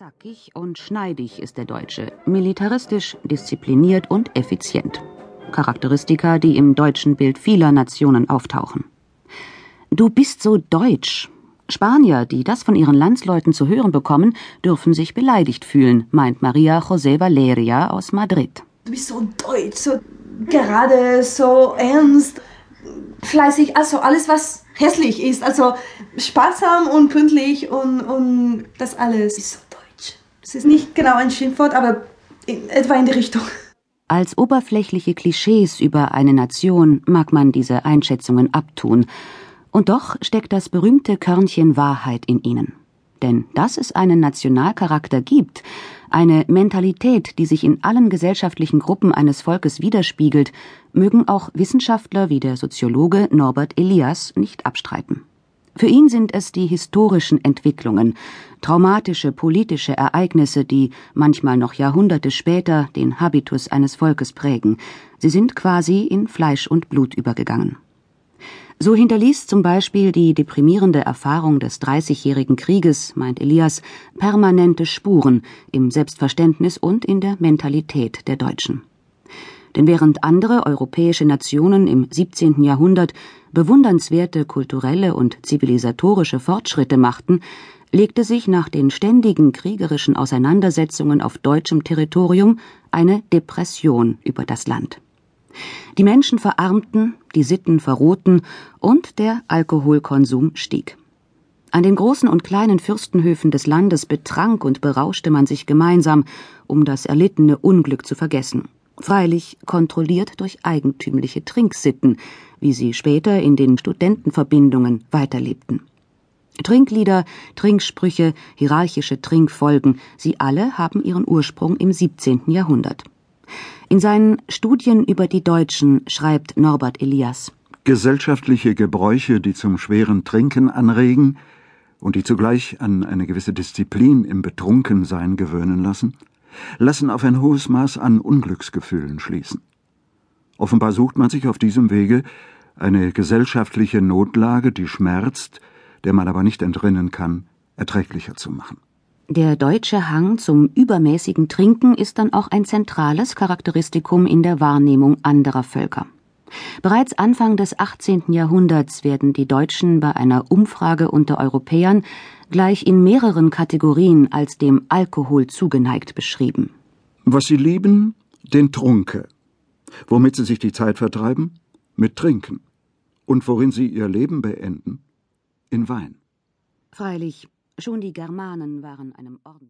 Zackig und schneidig ist der Deutsche, militaristisch, diszipliniert und effizient. Charakteristika, die im deutschen Bild vieler Nationen auftauchen. Du bist so deutsch. Spanier, die das von ihren Landsleuten zu hören bekommen, dürfen sich beleidigt fühlen, meint Maria José Valeria aus Madrid. Du bist so deutsch, so gerade, so ernst, fleißig, also alles, was hässlich ist. Also sparsam und pünktlich und, und das alles es ist nicht genau ein Schimpfwort, aber in, etwa in die Richtung. Als oberflächliche Klischees über eine Nation mag man diese Einschätzungen abtun, und doch steckt das berühmte Körnchen Wahrheit in ihnen. Denn dass es einen Nationalcharakter gibt, eine Mentalität, die sich in allen gesellschaftlichen Gruppen eines Volkes widerspiegelt, mögen auch Wissenschaftler wie der Soziologe Norbert Elias nicht abstreiten. Für ihn sind es die historischen Entwicklungen, traumatische politische Ereignisse, die manchmal noch Jahrhunderte später den Habitus eines Volkes prägen. Sie sind quasi in Fleisch und Blut übergegangen. So hinterließ zum Beispiel die deprimierende Erfahrung des Dreißigjährigen Krieges, meint Elias, permanente Spuren im Selbstverständnis und in der Mentalität der Deutschen. Denn während andere europäische Nationen im 17. Jahrhundert bewundernswerte kulturelle und zivilisatorische Fortschritte machten, legte sich nach den ständigen kriegerischen Auseinandersetzungen auf deutschem Territorium eine Depression über das Land. Die Menschen verarmten, die Sitten verrohten und der Alkoholkonsum stieg. An den großen und kleinen Fürstenhöfen des Landes betrank und berauschte man sich gemeinsam, um das erlittene Unglück zu vergessen freilich kontrolliert durch eigentümliche Trinksitten, wie sie später in den Studentenverbindungen weiterlebten. Trinklieder, Trinksprüche, hierarchische Trinkfolgen, sie alle haben ihren Ursprung im 17. Jahrhundert. In seinen Studien über die Deutschen schreibt Norbert Elias Gesellschaftliche Gebräuche, die zum schweren Trinken anregen und die zugleich an eine gewisse Disziplin im Betrunkensein gewöhnen lassen, lassen auf ein hohes Maß an Unglücksgefühlen schließen. Offenbar sucht man sich auf diesem Wege eine gesellschaftliche Notlage, die schmerzt, der man aber nicht entrinnen kann, erträglicher zu machen. Der deutsche Hang zum übermäßigen Trinken ist dann auch ein zentrales Charakteristikum in der Wahrnehmung anderer Völker. Bereits Anfang des 18. Jahrhunderts werden die Deutschen bei einer Umfrage unter Europäern gleich in mehreren Kategorien als dem Alkohol zugeneigt beschrieben. Was sie lieben, den Trunke. Womit sie sich die Zeit vertreiben? Mit Trinken. Und worin sie ihr Leben beenden? In Wein. Freilich, schon die Germanen waren einem Orden